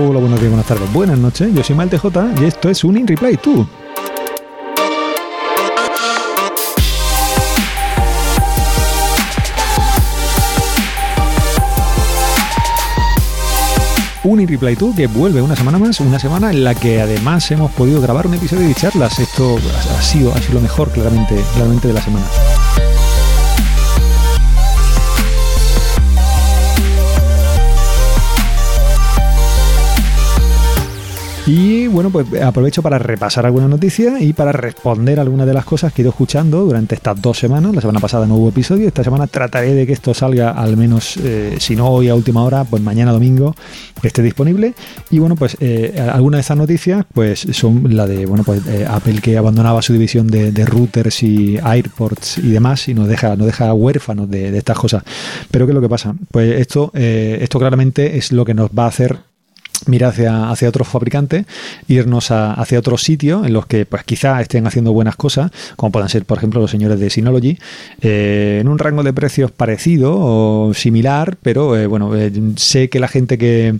Hola, buenos días, buenas tardes, buenas noches. Yo soy Malte J y esto es un In Replay tú. un Replay 2 que vuelve una semana más, una semana en la que además hemos podido grabar un episodio de charlas. Esto ha sido, ha lo mejor claramente, claramente de la semana. Y bueno, pues aprovecho para repasar alguna noticia y para responder algunas de las cosas que he ido escuchando durante estas dos semanas. La semana pasada no hubo episodio, esta semana trataré de que esto salga al menos, eh, si no hoy a última hora, pues mañana domingo esté disponible. Y bueno, pues eh, algunas de estas noticias pues son la de, bueno, pues eh, Apple que abandonaba su división de, routers y airports y demás y nos deja, nos deja huérfanos de, de, estas cosas. Pero ¿qué es lo que pasa? Pues esto, esto claramente es lo que nos va a hacer mirar hacia, hacia otros fabricantes, irnos hacia otros sitios en los que pues quizá estén haciendo buenas cosas, como puedan ser, por ejemplo, los señores de Synology, eh, en un rango de precios parecido o similar, pero eh, bueno, eh, sé que la gente que,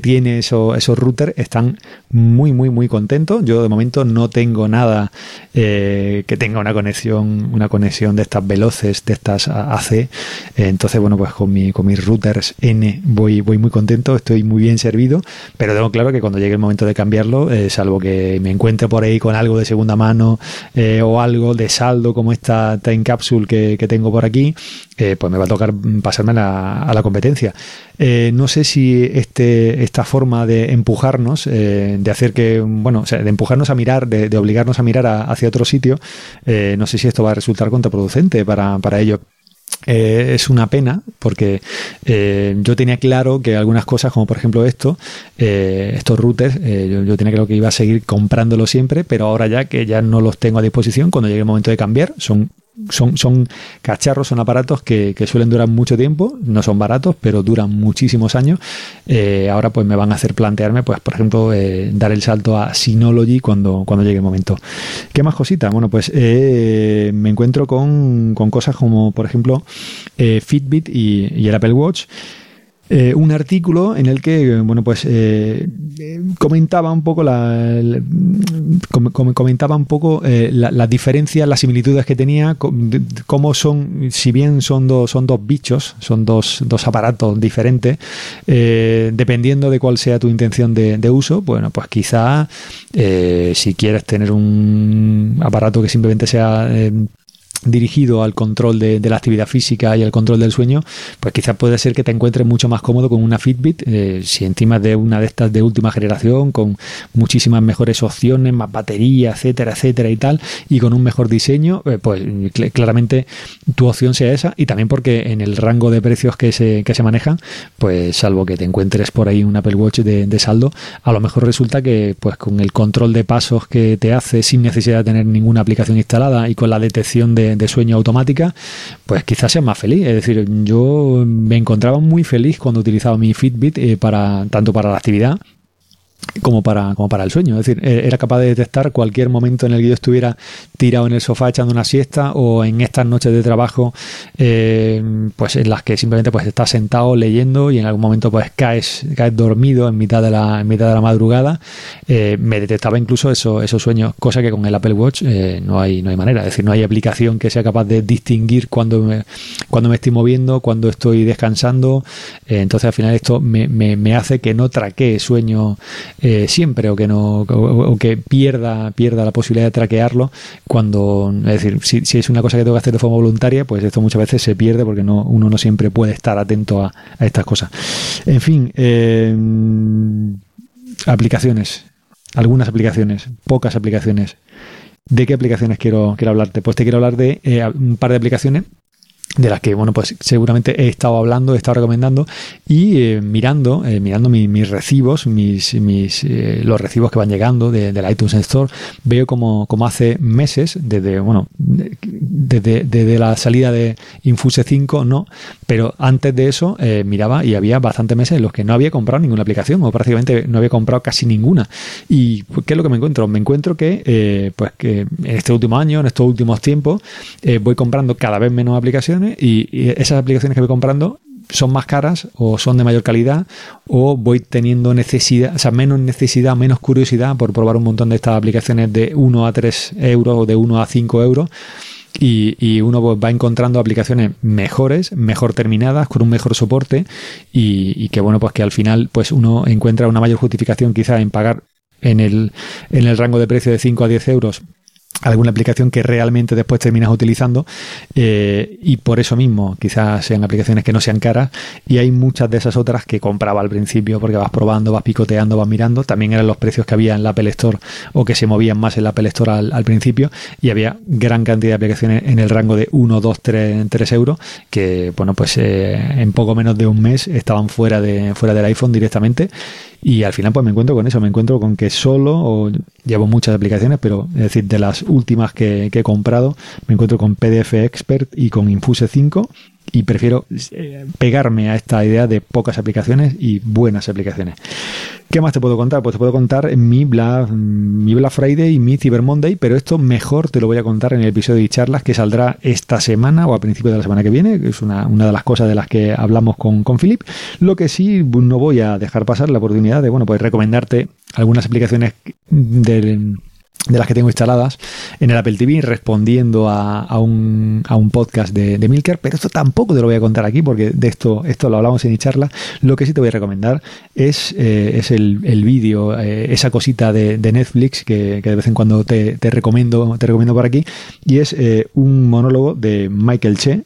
tiene eso, esos routers están muy, muy, muy contentos. Yo de momento no tengo nada que tenga una conexión, una conexión de estas veloces, de estas AC. entonces, bueno, pues con, mi, con mis routers N voy, voy muy contento, estoy muy bien servido pero tengo claro que cuando llegue el momento de cambiarlo, eh, salvo que me encuentre por ahí con algo de segunda mano eh, o algo de saldo como esta Time Capsule que, tengo por aquí, eh, pues me va a tocar pasarme a la competencia. no sé si este, esta forma de empujarnos, de hacer que, bueno, o sea, de empujarnos a mirar, de, obligarnos a mirar hacia otro sitio, no sé si esto va a resultar contraproducente para, para ello. Eh, es una pena porque eh, yo tenía claro que algunas cosas, como por ejemplo esto, eh, estos routers, yo, yo, tenía claro que iba a seguir comprándolo siempre, pero ahora ya que ya no los tengo a disposición, cuando llegue el momento de cambiar, son son, son cacharros, son aparatos que, suelen durar mucho tiempo, no son baratos, pero duran muchísimos años. Eh, ahora pues me van a hacer plantearme, pues por ejemplo, eh, dar el salto a Synology cuando, cuando llegue el momento. ¿Qué más cositas? Bueno, pues eh, me encuentro con, cosas como, por ejemplo, Fitbit y el Apple Watch. Eh, un artículo en el que bueno pues eh, comentaba un poco la, comentaba un poco eh, las diferencias las similitudes que tenía cómo son si bien son dos son dos bichos son dos, dos aparatos diferentes dependiendo de cuál sea tu intención de, de uso bueno pues quizá si quieres tener un aparato que simplemente sea dirigido al control de, la actividad física y al control del sueño, pues quizás puede ser que te encuentres mucho más cómodo con una Fitbit, eh, si encima de una de estas de última generación, con muchísimas mejores opciones, más batería, etcétera, etcétera y tal, y con un mejor diseño, eh, pues claramente tu opción sea esa, y también porque en el rango de precios que se, que se manejan, pues salvo que te encuentres por ahí un Apple Watch de, de saldo, a lo mejor resulta que pues con el control de pasos que te hace sin necesidad de tener ninguna aplicación instalada y con la detección de de, sueño automática, pues quizás sea más feliz. Es decir, yo me encontraba muy feliz cuando utilizaba mi Fitbit eh, para tanto para la actividad como para, como para el sueño. Es decir, e-, era capaz de detectar cualquier momento en el que yo estuviera tirado en el sofá echando una siesta o en estas noches de trabajo, eh, pues en las que simplemente pues estás sentado leyendo y en algún momento pues caes, caes dormido en mitad de la, en mitad de la madrugada. Eh, me detectaba incluso eso, esos sueños, cosa que con el Apple Watch eh, no, hay, no hay manera. Es decir, no hay aplicación que sea capaz de distinguir cuando me, cuando me estoy moviendo, cuando estoy descansando. entonces al final esto me, me, me hace que no traquee sueño eh, siempre o que no o, que pierda pierda la posibilidad de traquearlo cuando es decir si, es una cosa que tengo que hacer de forma voluntaria pues esto muchas veces se pierde porque no uno no siempre puede estar atento a, estas cosas en fin eh, aplicaciones algunas aplicaciones pocas aplicaciones ¿De qué aplicaciones quiero, quiero hablarte? Pues te quiero hablar de eh, un par de aplicaciones de las que bueno pues seguramente he estado hablando he estado recomendando y eh, mirando eh, mirando mis recibos mis, mis eh, los recibos que van llegando de, del iTunes Store. Veo como, como hace meses desde bueno desde, desde, la salida de Infuse 5 no pero antes de eso miraba y había bastantes meses en los que no había comprado ninguna aplicación o prácticamente no había comprado casi ninguna y pues, qué es lo que me encuentro me encuentro que pues que en este último año en estos últimos tiempos voy comprando cada vez menos aplicaciones y, esas aplicaciones que voy comprando son más caras o son de mayor calidad o voy teniendo necesidad, o sea, menos necesidad, menos curiosidad por probar un montón de estas aplicaciones de 1 a 3 euros o de 1 a 5 euros. Y, uno pues, va encontrando aplicaciones mejores, mejor terminadas, con un mejor soporte y, y, que bueno, pues que al final pues uno encuentra una mayor justificación quizá en pagar en el, en el rango de precio de 5 a 10 euros alguna aplicación que realmente después terminas utilizando eh, y por eso mismo quizás sean aplicaciones que no sean caras y hay muchas de esas otras que compraba al principio porque vas probando, vas picoteando, vas mirando, también eran los precios que había en la Apple Store o que se movían más en la Apple Store al, principio y había gran cantidad de aplicaciones en el rango de 1, 2, 3, 3 euros que bueno pues eh, en poco menos de un mes estaban fuera, de, fuera del iPhone directamente. Y al final pues me encuentro con eso, me encuentro con que solo, o llevo muchas aplicaciones, pero es decir, de las últimas que, he comprado, me encuentro con PDF Expert y con Infuse 5 y prefiero eh, pegarme a esta idea de pocas aplicaciones y buenas aplicaciones. ¿Qué más te puedo contar? Pues te puedo contar mi Black, Friday y mi Cyber Monday, pero esto mejor te lo voy a contar en el episodio de charlas que saldrá esta semana o a principios de la semana que viene, que es una, una de las cosas de las que hablamos con, con Philip. Lo que sí no voy a dejar pasar la oportunidad de, bueno, pues recomendarte algunas aplicaciones del de las que tengo instaladas en el Apple TV respondiendo a, un, a un, podcast de, de, Milker, pero esto tampoco te lo voy a contar aquí porque de esto, esto lo hablamos en charla. Lo que sí te voy a recomendar es, eh, es el, el vídeo, eh, esa cosita de, de Netflix que, que, de vez en cuando te, te, recomiendo, te recomiendo por aquí, y es eh, un monólogo de Michael Che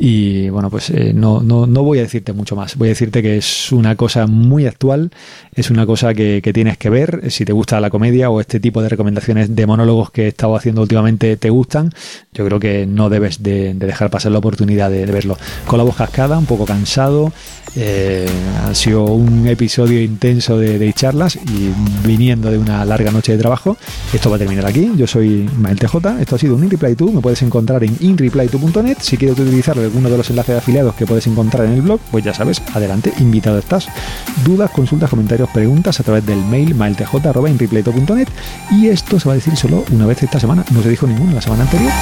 y bueno, pues eh, no, no, no, voy a decirte mucho más. Voy a decirte que es una cosa muy actual, es una cosa que, que, tienes que ver. Si te gusta la comedia o este tipo de recomendaciones de monólogos que he estado haciendo últimamente te gustan, yo creo que no debes de, dejar pasar la oportunidad de, verlo. Con la voz cascada, un poco cansado. Eh, ha sido un episodio intenso de, charlas y viniendo de una larga noche de trabajo. Esto va a terminar aquí. Yo soy Mael TJ. Esto ha sido un InReply2. Me puedes encontrar en inreply2.net. Si quieres utilizarlo alguno de los enlaces de afiliados que puedes encontrar en el blog, pues ya sabes, adelante, invitado estás. Dudas, consultas, comentarios, preguntas a través del mail mailtj.inrepleto.net y esto se va a decir solo una vez esta semana, no se dijo ninguno la semana anterior.